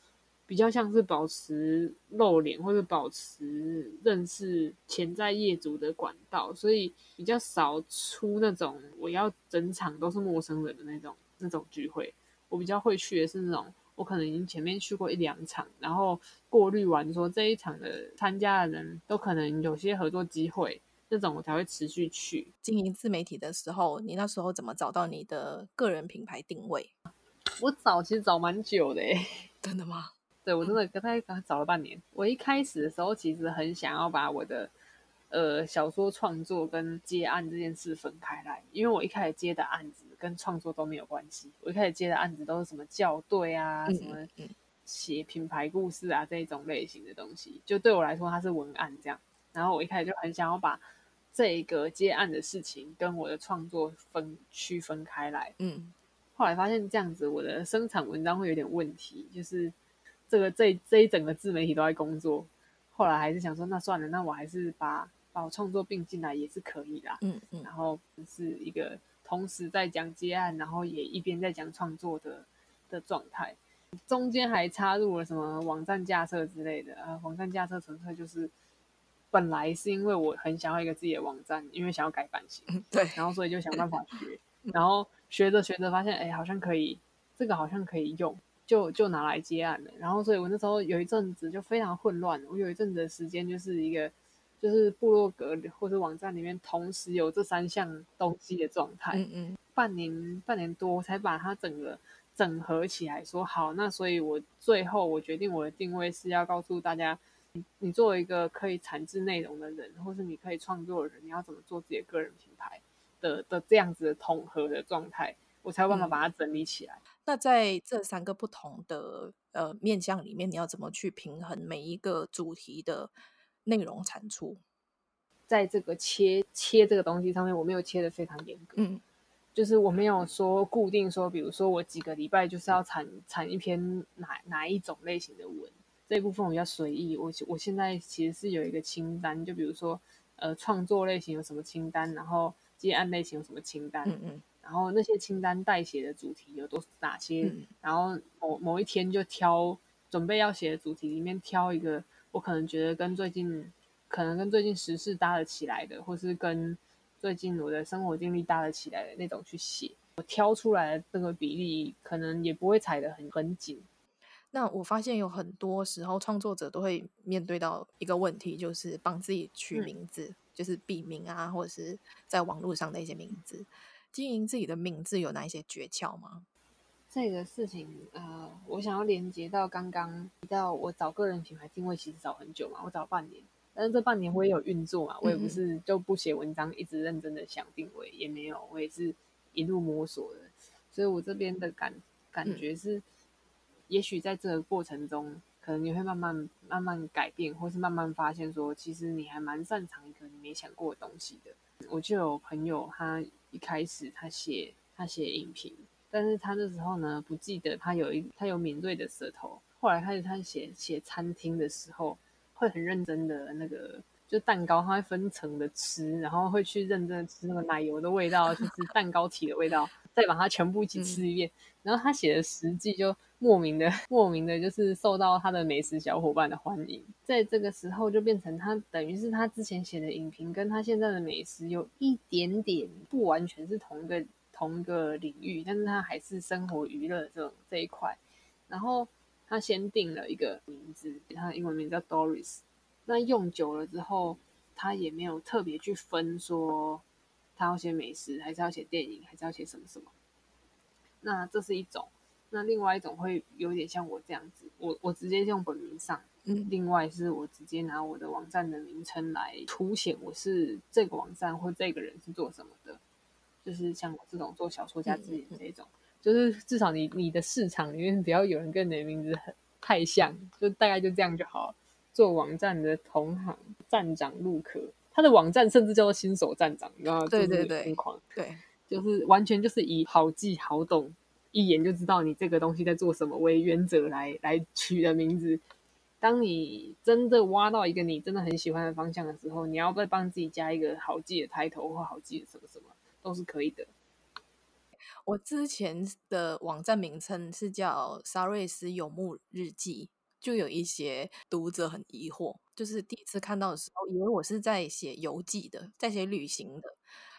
比较像是保持露脸或者保持认识潜在业主的管道，所以比较少出那种我要整场都是陌生人的那种那种聚会。我比较会去的是那种，我可能已经前面去过一两场，然后过滤完说这一场的参加的人都可能有些合作机会。这种我才会持续去经营自媒体的时候，你那时候怎么找到你的个人品牌定位？我找其实找蛮久的，真的吗？对，我真的跟他找了半年。我一开始的时候其实很想要把我的呃小说创作跟接案这件事分开来，因为我一开始接的案子跟创作都没有关系。我一开始接的案子都是什么校对啊，嗯、什么写品牌故事啊这一种类型的东西，就对我来说它是文案这样。然后我一开始就很想要把这一个接案的事情跟我的创作分区分开来，嗯，后来发现这样子，我的生产文章会有点问题，就是这个这这一整个自媒体都在工作。后来还是想说，那算了，那我还是把把我创作并进来也是可以啦。嗯嗯。然后是一个同时在讲接案，然后也一边在讲创作的的状态。中间还插入了什么网站架设之类的啊？网站架设纯粹就是本来是因为我很想要一个自己的网站，因为想要改版型，对，然后所以就想办法学，然后学着学着发现，哎，好像可以，这个好像可以用，就就拿来接案了。然后所以我那时候有一阵子就非常混乱，我有一阵子的时间就是一个就是部落格或者网站里面同时有这三项东西的状态，嗯嗯，半年半年多才把它整个。整合起来说好，那所以我最后我决定我的定位是要告诉大家，你你作为一个可以产制内容的人，或是你可以创作的人，你要怎么做自己的个人品牌的的这样子的统合的状态，我才有办法把它整理起来。嗯，那在这三个不同的呃面向里面，你要怎么去平衡每一个主题的内容产出？在这个切切这个东西上面，我没有切的非常严格。嗯。就是我没有说固定说，比如说我几个礼拜就是要产产一篇哪哪一种类型的文，这一部分我比较随意。我我现在其实是有一个清单，就比如说呃创作类型有什么清单，然后接案类型有什么清单，嗯嗯，然后那些清单代写的主题有多哪些，嗯、然后某某一天就挑准备要写的主题里面挑一个我可能觉得跟最近可能跟最近时事搭得起来的，或是跟。最近我的生活经历搭得起来的那种去写，我挑出来的这个比例可能也不会踩得很很紧。那我发现有很多时候创作者都会面对到一个问题，就是帮自己取名字，嗯、就是笔名啊，或者是在网络上的一些名字。经营自己的名字有哪一些诀窍吗？这个事情，呃，我想要连接到刚刚提到我找个人品牌定位，其实找很久嘛，我找半年。但是这半年我也有运作嘛，我也不是就不写文章，一直认真的想定位，也没有，我也是一路摸索的。所以我这边的感感觉是，也许在这个过程中，可能你会慢慢慢慢改变，或是慢慢发现说，其实你还蛮擅长一个你没想过的东西的。我就有朋友，他一开始他写他写影评，但是他那时候呢不记得他有一他有敏锐的舌头，后来开始他写写餐厅的时候。会很认真的那个，就蛋糕，他会分层的吃，然后会去认真的吃那个奶油的味道，就是蛋糕体的味道，再把它全部一起吃一遍。嗯、然后他写的实际就莫名的、莫名的，就是受到他的美食小伙伴的欢迎。在这个时候，就变成他等于是他之前写的影评，跟他现在的美食有一点点不完全是同一个同一个领域，但是他还是生活娱乐这种这一块，然后。他先定了一个名字，他的英文名叫 Doris。那用久了之后，他也没有特别去分说他要写美食，还是要写电影，还是要写什么什么。那这是一种。那另外一种会有点像我这样子，我我直接用本名上。嗯。另外是我直接拿我的网站的名称来凸显我是这个网站或这个人是做什么的，就是像我这种做小说家自己的这种。嗯嗯就是至少你你的市场里面不要有人跟你的名字很太像，就大概就这样就好。做网站的同行站长陆可，他的网站甚至叫做新手站长，你知道吗？对对对，疯狂，对，就是完全就是以好记好懂，一眼就知道你这个东西在做什么为原则来来取的名字。当你真的挖到一个你真的很喜欢的方向的时候，你要再帮自己加一个好记的 title 或好记的什么什么，都是可以的。我之前的网站名称是叫沙瑞斯游牧日记，就有一些读者很疑惑，就是第一次看到的时候，以为我是在写游记的，在写旅行的，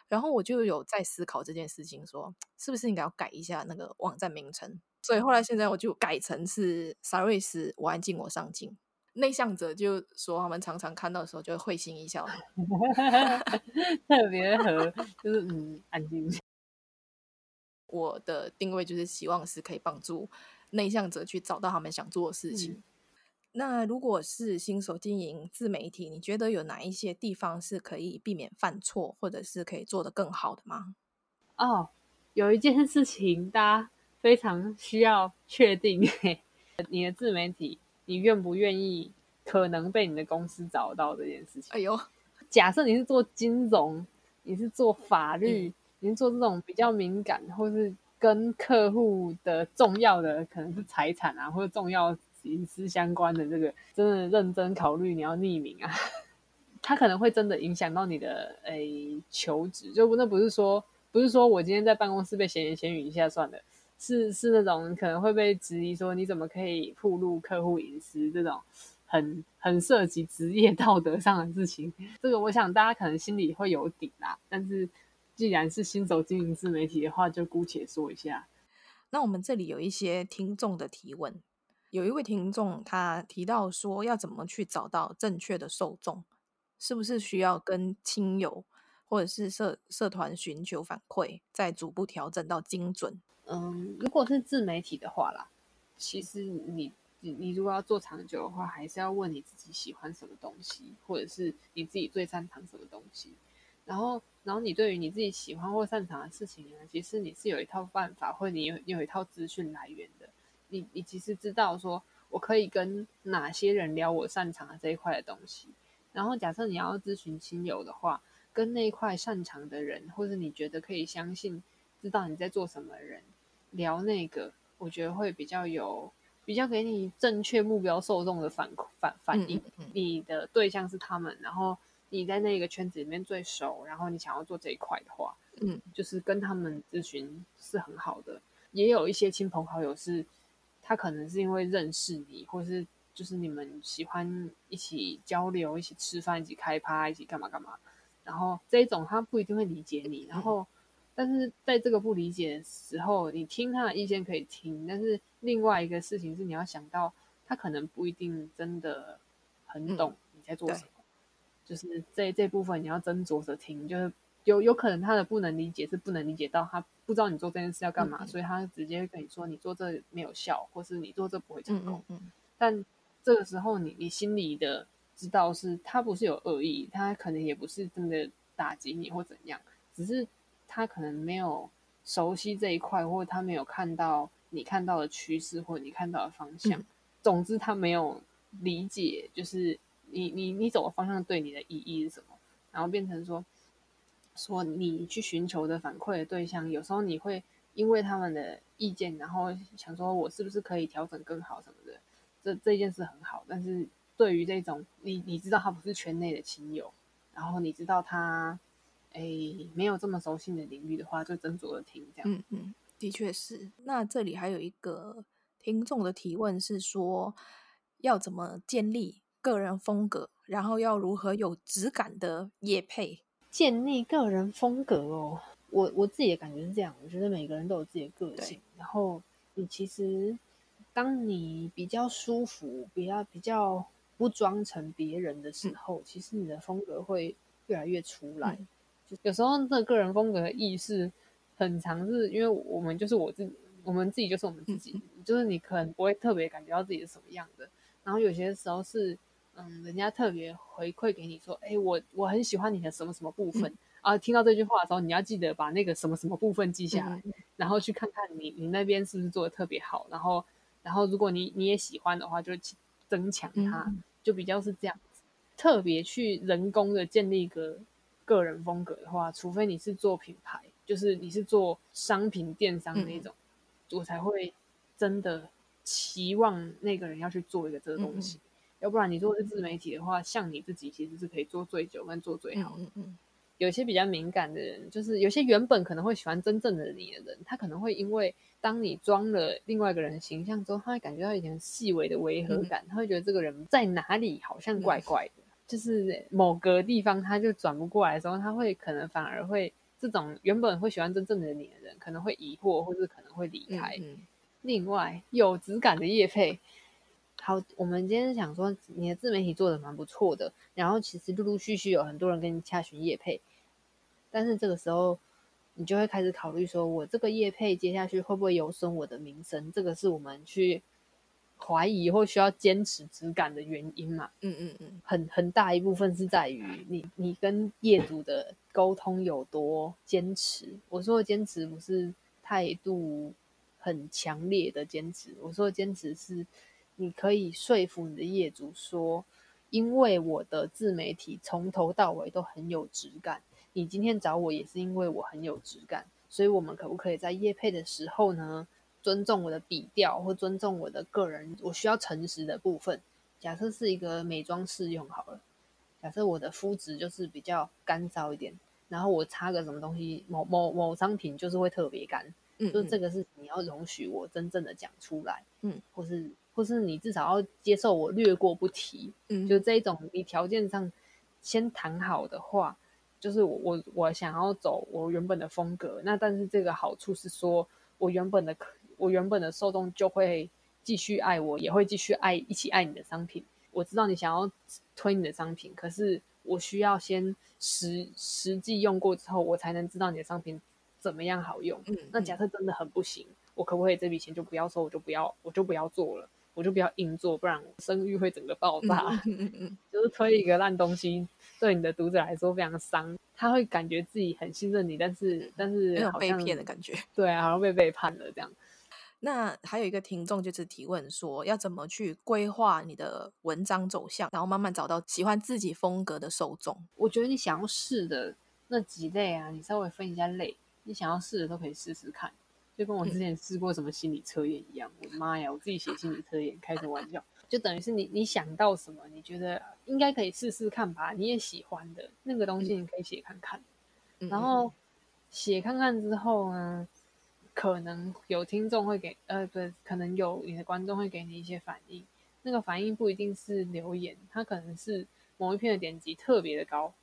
然后我就有在思考这件事情说，说是不是应该要改一下那个网站名称，所以后来现在我就改成是沙瑞斯我安静我上进。内向者就说他们常常看到的时候就会会心一笑，特别和就是嗯安静。我的定位就是希望是可以帮助内向者去找到他们想做的事情。嗯。那如果是新手经营自媒体，你觉得有哪一些地方是可以避免犯错，或者是可以做得更好的吗？哦，有一件事情大家非常需要确定，你的自媒体，你愿不愿意可能被你的公司找到这件事情？哎呦，假设你是做金融，你是做法律。嗯你做这种比较敏感或是跟客户的重要的可能是财产啊，或者重要隐私相关的这个，真的认真考虑你要匿名啊。他可能会真的影响到你的诶求职，就那不是说不是说我今天在办公室被闲言闲语一下算了，是是那种可能会被质疑说你怎么可以暴露客户隐私这种很很涉及职业道德上的事情。这个我想大家可能心里会有底啦，但是。既然是新手经营自媒体的话，就姑且说一下。那我们这里有一些听众的提问，有一位听众他提到说，要怎么去找到正确的受众？是不是需要跟亲友或者是社社团寻求反馈，再逐步调整到精准？嗯，如果是自媒体的话啦，其实你你你如果要做长久的话，还是要问你自己喜欢什么东西，或者是你自己最擅长什么东西。然后，然后你对于你自己喜欢或擅长的事情呢，其实你是有一套办法，或你有你有一套资讯来源的。你你其实知道说，我可以跟哪些人聊我擅长的这一块的东西。然后，假设你要咨询亲友的话，跟那一块擅长的人，或者你觉得可以相信、知道你在做什么的人聊那个，我觉得会比较有比较给你正确目标受众的反反反应。你的对象是他们，然后。你在那个圈子里面最熟，然后你想要做这一块的话，嗯，就是跟他们咨询是很好的。也有一些亲朋好友是，他可能是因为认识你，或是就是你们喜欢一起交流、一起吃饭、一起开趴、一起干嘛干嘛。然后这一种他不一定会理解你，然后但是在这个不理解的时候，你听他的意见可以听，但是另外一个事情是你要想到，他可能不一定真的很懂你在做什么。就是这这部分你要斟酌着听，就是有有可能他的不能理解是不能理解到他不知道你做这件事要干嘛，所以他直接跟你说你做这没有效，或是你做这不会成功。嗯嗯嗯，但这个时候你你心里的知道是他不是有恶意，他可能也不是真的打击你或怎样，只是他可能没有熟悉这一块，或者他没有看到你看到的趋势或者你看到的方向。嗯、总之他没有理解，就是。你你你走的方向对你的意义是什么？然后变成说说你去寻求的反馈的对象，有时候你会因为他们的意见，然后想说我是不是可以调整更好什么的，这这件事很好。但是对于这种你你知道他不是圈内的亲友，然后你知道他诶没有这么熟悉的领域的话，就斟酌的听这样。嗯嗯，的确是。那这里还有一个听众的提问是说，要怎么建立个人风格，然后要如何有质感的业配？建立个人风格哦，我我自己的感觉是这样，我觉得每个人都有自己的个性。然后你其实，当你比较舒服，比较比较不装成别人的时候，嗯、其实你的风格会越来越出来。嗯、就有时候这个个人风格的意识很强，是因为我们就是我自己，我们自己就是我们自己，嗯、就是你可能不会特别感觉到自己是什么样的。然后有些时候是。嗯，人家特别回馈给你说，哎，我我很喜欢你的什么什么部分、嗯、啊。听到这句话的时候，你要记得把那个什么什么部分记下来，嗯、然后去看看你你那边是不是做的特别好。然后，然后如果你你也喜欢的话，就增强它，嗯、就比较是这样子。特别去人工的建立一个个人风格的话，除非你是做品牌，就是你是做商品电商那种，嗯、我才会真的期望那个人要去做一个这个东西。嗯要不然你做的是自媒体的话，像你自己其实是可以做最久跟做最好的。嗯嗯。有些比较敏感的人，就是有些原本可能会喜欢真正的你的人，他可能会因为当你装了另外一个人的形象之后，他会感觉到一点细微的违和感，他会觉得这个人在哪里好像怪怪的，就是某个地方他就转不过来的时候，他会可能反而会这种原本会喜欢真正的你的人，可能会疑惑，或是可能会离开。另外，有质感的叶配。好，我们今天想说你的自媒体做的蛮不错的，然后其实陆陆续续有很多人跟你洽询业配，但是这个时候你就会开始考虑说，我这个业配接下去会不会有损我的名声？这个是我们去怀疑或需要坚持质感的原因嘛？嗯嗯嗯，很很大一部分是在于你你跟业主的沟通有多坚持。我说的坚持不是态度很强烈的坚持，我说的坚持是。你可以说服你的业主说，因为我的自媒体从头到尾都很有质感，你今天找我也是因为我很有质感，所以我们可不可以在业配的时候呢，尊重我的笔调，或尊重我的个人，我需要诚实的部分。假设是一个美妆试用好了，假设我的肤质就是比较干燥一点，然后我擦个什么东西，某某某商品就是会特别干，嗯，嗯，就是这个是你要容许我真正的讲出来，嗯，或是或是你至少要接受我略过不提，嗯，就这一种你条件上先谈好的话，就是我我我想要走我原本的风格，那但是这个好处是说我原本的我原本的受众就会。继续爱我，也会继续爱，一起爱你的商品。我知道你想要推你的商品，可是我需要先实实际用过之后，我才能知道你的商品怎么样好用。嗯，那假设真的很不行，我可不可以这笔钱就不要收？我就不要，我就不要做了，我就不要硬做，不然我声誉会整个爆炸。嗯嗯嗯，就是推一个烂东西，对你的读者来说非常伤，他会感觉自己很信任你，但是但是好像被骗的感觉，对啊，好像被背叛了这样。那还有一个听众就是提问说，要怎么去规划你的文章走向，然后慢慢找到喜欢自己风格的受众？我觉得你想要试的那几类啊，你稍微分一下类，你想要试的都可以试试看，就跟我之前试过什么心理测验一样。嗯、我的妈呀，我自己写心理测验，开什么玩笑？就等于是你你想到什么，你觉得应该可以试试看吧，你也喜欢的那个东西，你可以写看看。嗯、然后写看看之后呢？可能有听众会给，呃，对，可能有你的观众会给你一些反应。那个反应不一定是留言，它可能是某一篇的点击特别的高，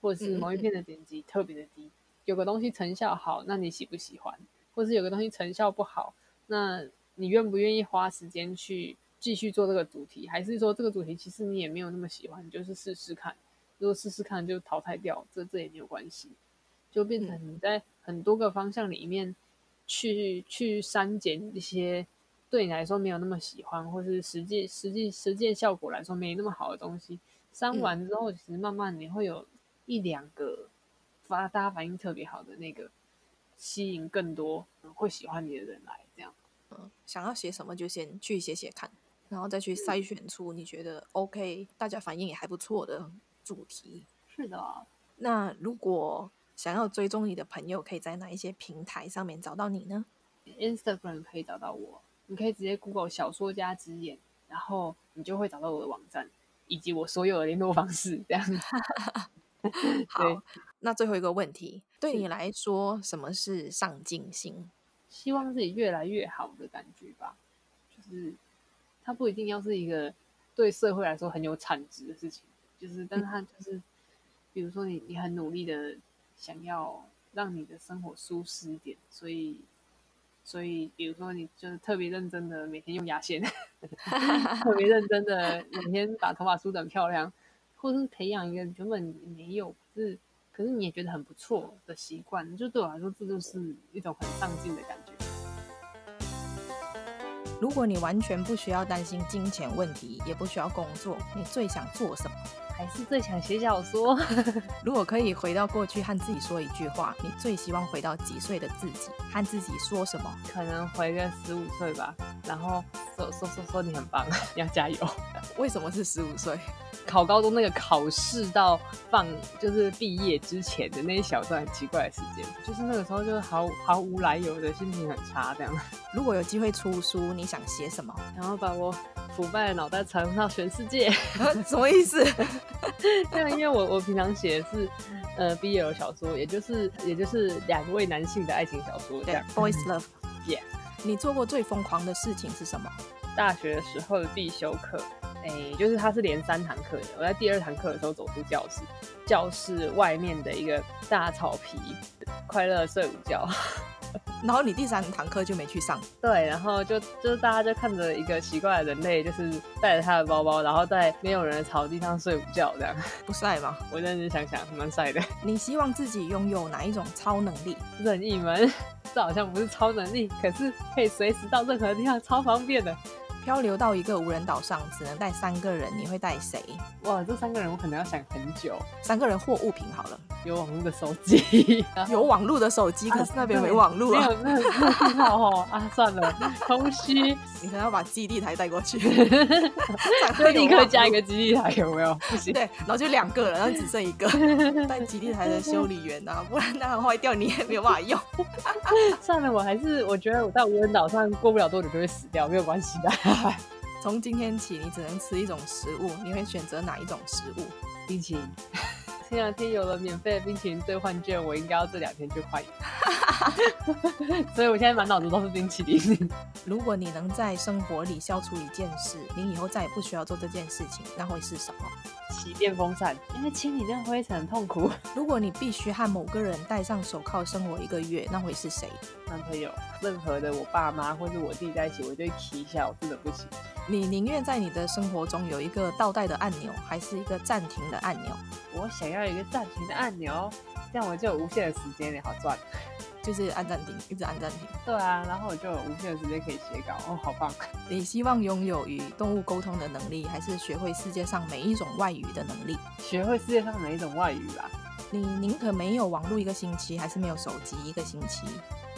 或者是某一篇的点击特别的低。嗯、有个东西成效好，那你喜不喜欢？或是有个东西成效不好，那你愿不愿意花时间去继续做这个主题？还是说这个主题其实你也没有那么喜欢，就是试试看。如果试试看就淘汰掉，这这也没有关系，就变成你在很多个方向里面。去去删减一些对你来说没有那么喜欢，或是实际实际实践效果来说没那么好的东西，删完之后，其实慢慢你会有一两个发大家反应特别好的那个，吸引更多会喜欢你的人来。这样，嗯，想要写什么就先去写写看，然后再去筛选出你觉得 OK，大家反应也还不错的主题。是的，那如果。想要追踪你的朋友，可以在哪一些平台上面找到你呢？Instagram 可以找到我，你可以直接 Google 小说家之眼，然后你就会找到我的网站以及我所有的联络方式。这样。好，对那最后一个问题，对你来说，什么是上进心？希望自己越来越好的感觉吧。就是它不一定要是一个对社会来说很有产值的事情，就是，但是它 就是，嗯、比如说你你很努力的。想要让你的生活舒适一点，所以，所以，比如说，你就是特别认真的每天用牙线，特别认真的每天把头发梳得很漂亮，或者是培养一个原本没有，可是，可是你也觉得很不错的习惯，就对我来说，这就是一种很上进的感觉。如果你完全不需要担心金钱问题，也不需要工作，你最想做什么？还是最想写小说。如果可以回到过去和自己说一句话，你最希望回到几岁的自己，和自己说什么？可能回个十五岁吧，然后说说说说你很棒，你 要加油。为什么是十五岁？考高中那个考试到放就是毕业之前的那一小段很奇怪的时间，就是那个时候就是毫毫无来由的心情很差这样。如果有机会出书，你想写什么？然后把我腐败的脑袋传到全世界，什么意思？对，因为我我平常写的是呃 BL 小说，也就是也就是两位男性的爱情小说这样。Boys love。Yeah。你做过最疯狂的事情是什么？大学的时候的必修课。哎、欸，就是他是连三堂课的。我在第二堂课的时候走出教室，教室外面的一个大草皮，快乐睡午觉。然后你第三堂课就没去上。对，然后就就是大家就看着一个奇怪的人类，就是带着他的包包，然后在没有人的草地上睡午觉，这样 不晒吗？我认真想想，蛮晒的。你希望自己拥有哪一种超能力？任意门，这好像不是超能力，可是可以随时到任何地方，超方便的。漂流到一个无人岛上，只能带三个人，你会带谁？哇，这三个人我可能要想很久。三个人或物品好了，有网络的手机，有网络的手机，可是那边没网络啊，没有那那信号哦啊，算了，空虚，你可能要把基地台带过去，就立刻加一个基地台，有没有？不行，对，然后就两个了，然后只剩一个带基地台的修理员啊，不然那坏掉你也没有办法用。算了，我还是我觉得我在无人岛上过不了多久就会死掉，没有关系的。从今天起，你只能吃一种食物，你会选择哪一种食物？冰淇淋。前两天有了免费的冰淇淋兑换券，我应该要这两天去换。所以我现在满脑子都是冰淇淋。如果你能在生活里消除一件事，你以后再也不需要做这件事情，那会是什么？骑电风扇，因为清理那灰尘很痛苦。如果你必须和某个人戴上手铐生活一个月，那会是谁？男朋友。任何的我爸妈或是我弟在一起，我就会提一下，我真的不行。你宁愿在你的生活中有一个倒带的按钮，还是一个暂停的按钮？我想要一个暂停的按钮，这样我就有无限的时间也好赚。就是按暂停，一直按暂停。对啊，然后我就有无限的时间可以写稿，哦，好棒！你希望拥有与动物沟通的能力，还是学会世界上每一种外语的能力？学会世界上每一种外语吧。你宁可没有网络一个星期，还是没有手机一个星期？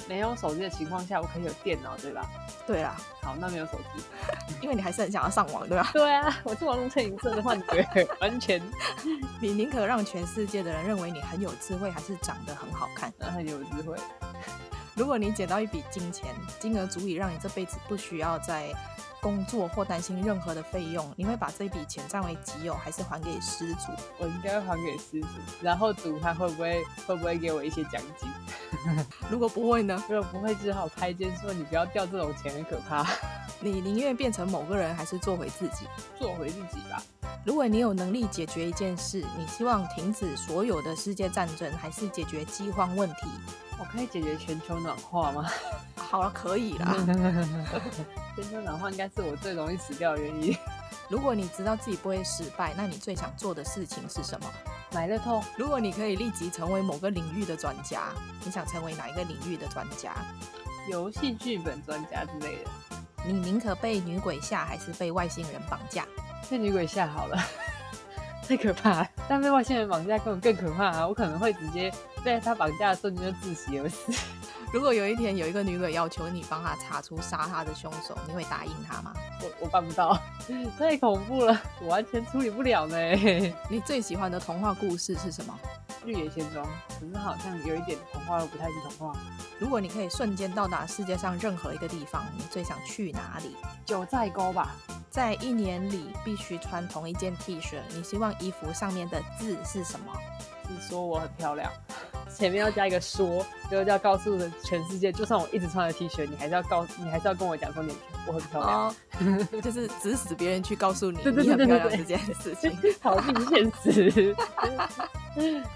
没有手机的情况下，我可以有电脑，对吧？对啊，好，那没有手机，因为你还是很想要上网，对吧？对啊，我是网络成瘾症的患者，完全。你宁可让全世界的人认为你很有智慧，还是长得很好看？很有智慧。如果你捡到一笔金钱，金额足以让你这辈子不需要再工作或担心任何的费用，你会把这笔钱占为己有，还是还给失主？我应该还给失主，然后赌他会不会会不会给我一些奖金？如果不会呢？如果不会，只好拍肩说你不要掉这种钱，很可怕。你宁愿变成某个人，还是做回自己？做回自己吧。如果你有能力解决一件事，你希望停止所有的世界战争，还是解决饥荒问题？我可以解决全球暖化吗？好了，可以啦。全球暖化应该是我最容易死掉的原因。如果你知道自己不会失败，那你最想做的事情是什么？买乐透。如果你可以立即成为某个领域的专家，你想成为哪一个领域的专家？游戏剧本专家之类的。你宁可被女鬼吓，还是被外星人绑架？被女鬼吓好了，太可怕了。但被外星人绑架根本更可怕啊！我可能会直接被他绑架的瞬间就窒息而死。如果有一天有一个女鬼要求你帮她查出杀她的凶手，你会答应她吗？我我办不到，太恐怖了，我完全处理不了呢。你最喜欢的童话故事是什么？绿野仙踪，可是好像有一点童话又不太是童话。如果你可以瞬间到达世界上任何一个地方，你最想去哪里？九寨沟吧。在一年里必须穿同一件 T 恤，你希望衣服上面的字是什么？是说我很漂亮。前面要加一个说，就要告诉全世界，就算我一直穿着 T 恤，你还是要告，你还是要跟我讲说你我很漂亮，哦、就是指使别人去告诉你你很漂亮这件事情，逃避现实。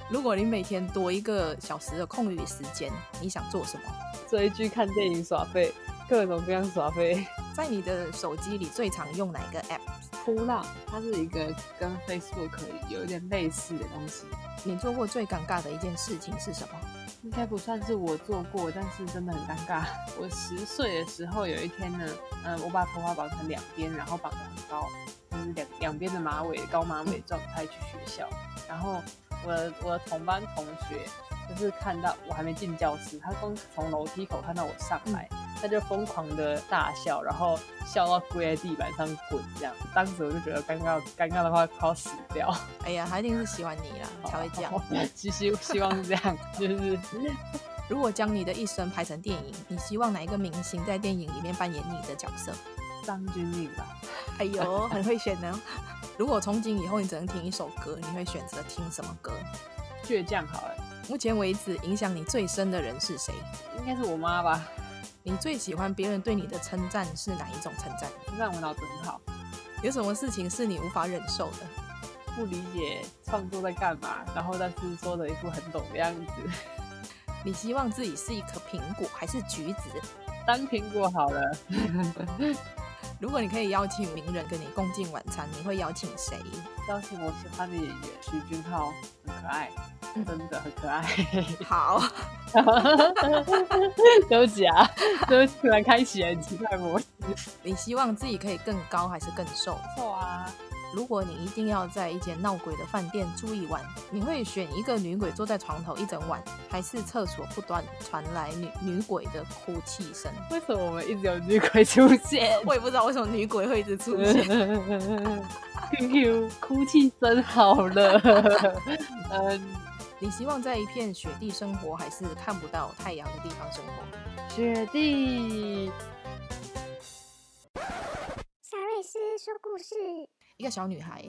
如果你每天多一个小时的空余时间，你想做什么？追剧、看电影、耍废，各种各样耍废。在你的手机里最常用哪一个 App？扑浪，它是一个跟 Facebook 有一点类似的东西。你做过最尴尬的一件事情是什么？应该不算是我做过，但是真的很尴尬。我十岁的时候，有一天呢，嗯，我把头发绑成两边，然后绑得很高，就是两两边的马尾，高马尾状态去学校。然后我的我的同班同学就是看到我还没进教室，他刚从楼梯口看到我上来。嗯他就疯狂的大笑，然后笑到跪在地板上滚，这样。当时我就觉得尴尬，尴尬的话快要死掉。哎呀，他一定是喜欢你啦，才会这样。其实希望是这样，就是 如果将你的一生拍成电影，你希望哪一个明星在电影里面扮演你的角色？张钧甯吧。哎呦，很会选呢。如果从今以后你只能听一首歌，你会选择听什么歌？倔强好了。目前为止，影响你最深的人是谁？应该是我妈吧。你最喜欢别人对你的称赞是哪一种称赞？称赞我脑子很好。有什么事情是你无法忍受的？不理解创作在干嘛，然后但是说的一副很懂的样子。你希望自己是一颗苹果还是橘子？当苹果好了。如果你可以邀请名人跟你共进晚餐，你会邀请谁？邀请我喜欢的演员徐俊浩，很可爱，真的很可爱。好，对不起啊，就突然开启了很奇怪模式。你希望自己可以更高还是更瘦？瘦啊。如果你一定要在一间闹鬼的饭店住一晚，你会选一个女鬼坐在床头一整晚，还是厕所不断传来女女鬼的哭泣声？为什么我们一直有女鬼出现？我也不知道为什么女鬼会一直出现。QQ 哭泣声好了。嗯，你希望在一片雪地生活，还是看不到太阳的地方生活？雪地。小瑞斯说故事。一个小女孩，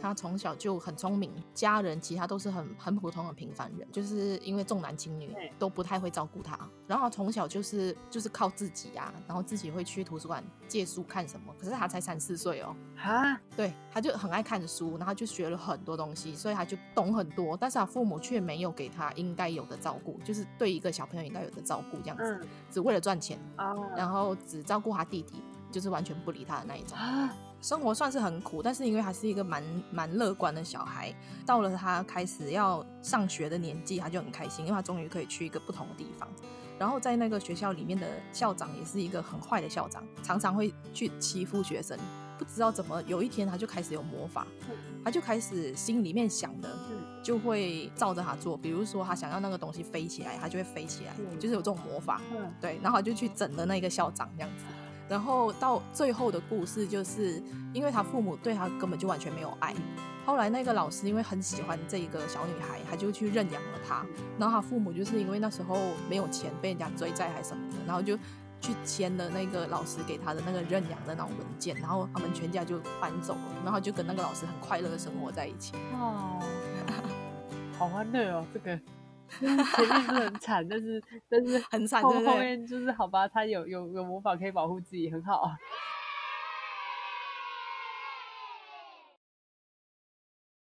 她从小就很聪明，家人其他都是很很普通的平凡人，就是因为重男轻女，都不太会照顾她。然后从小就是就是靠自己呀、啊，然后自己会去图书馆借书看什么。可是她才三四岁哦，啊，对，她就很爱看书，然后就学了很多东西，所以她就懂很多。但是她父母却没有给她应该有的照顾，就是对一个小朋友应该有的照顾，这样子，只为了赚钱，然后只照顾她弟弟，就是完全不理她的那一种。生活算是很苦，但是因为他是一个蛮蛮乐观的小孩，到了他开始要上学的年纪，他就很开心，因为他终于可以去一个不同的地方。然后在那个学校里面的校长也是一个很坏的校长，常常会去欺负学生。不知道怎么有一天他就开始有魔法，他就开始心里面想的就会照着他做。比如说他想要那个东西飞起来，他就会飞起来，就是有这种魔法。对，然后他就去整了那个校长这样子。然后到最后的故事，就是因为他父母对他根本就完全没有爱。后来那个老师因为很喜欢这一个小女孩，他就去认养了她。然后他父母就是因为那时候没有钱，被人家追债还是什么的，然后就去签了那个老师给他的那个认养的那种文件。然后他们全家就搬走了，然后就跟那个老师很快乐的生活在一起。哦，好欢乐哦，这个。前面是很惨，但是但是很惨，后后面就是好吧，他有有有魔法可以保护自己，很好。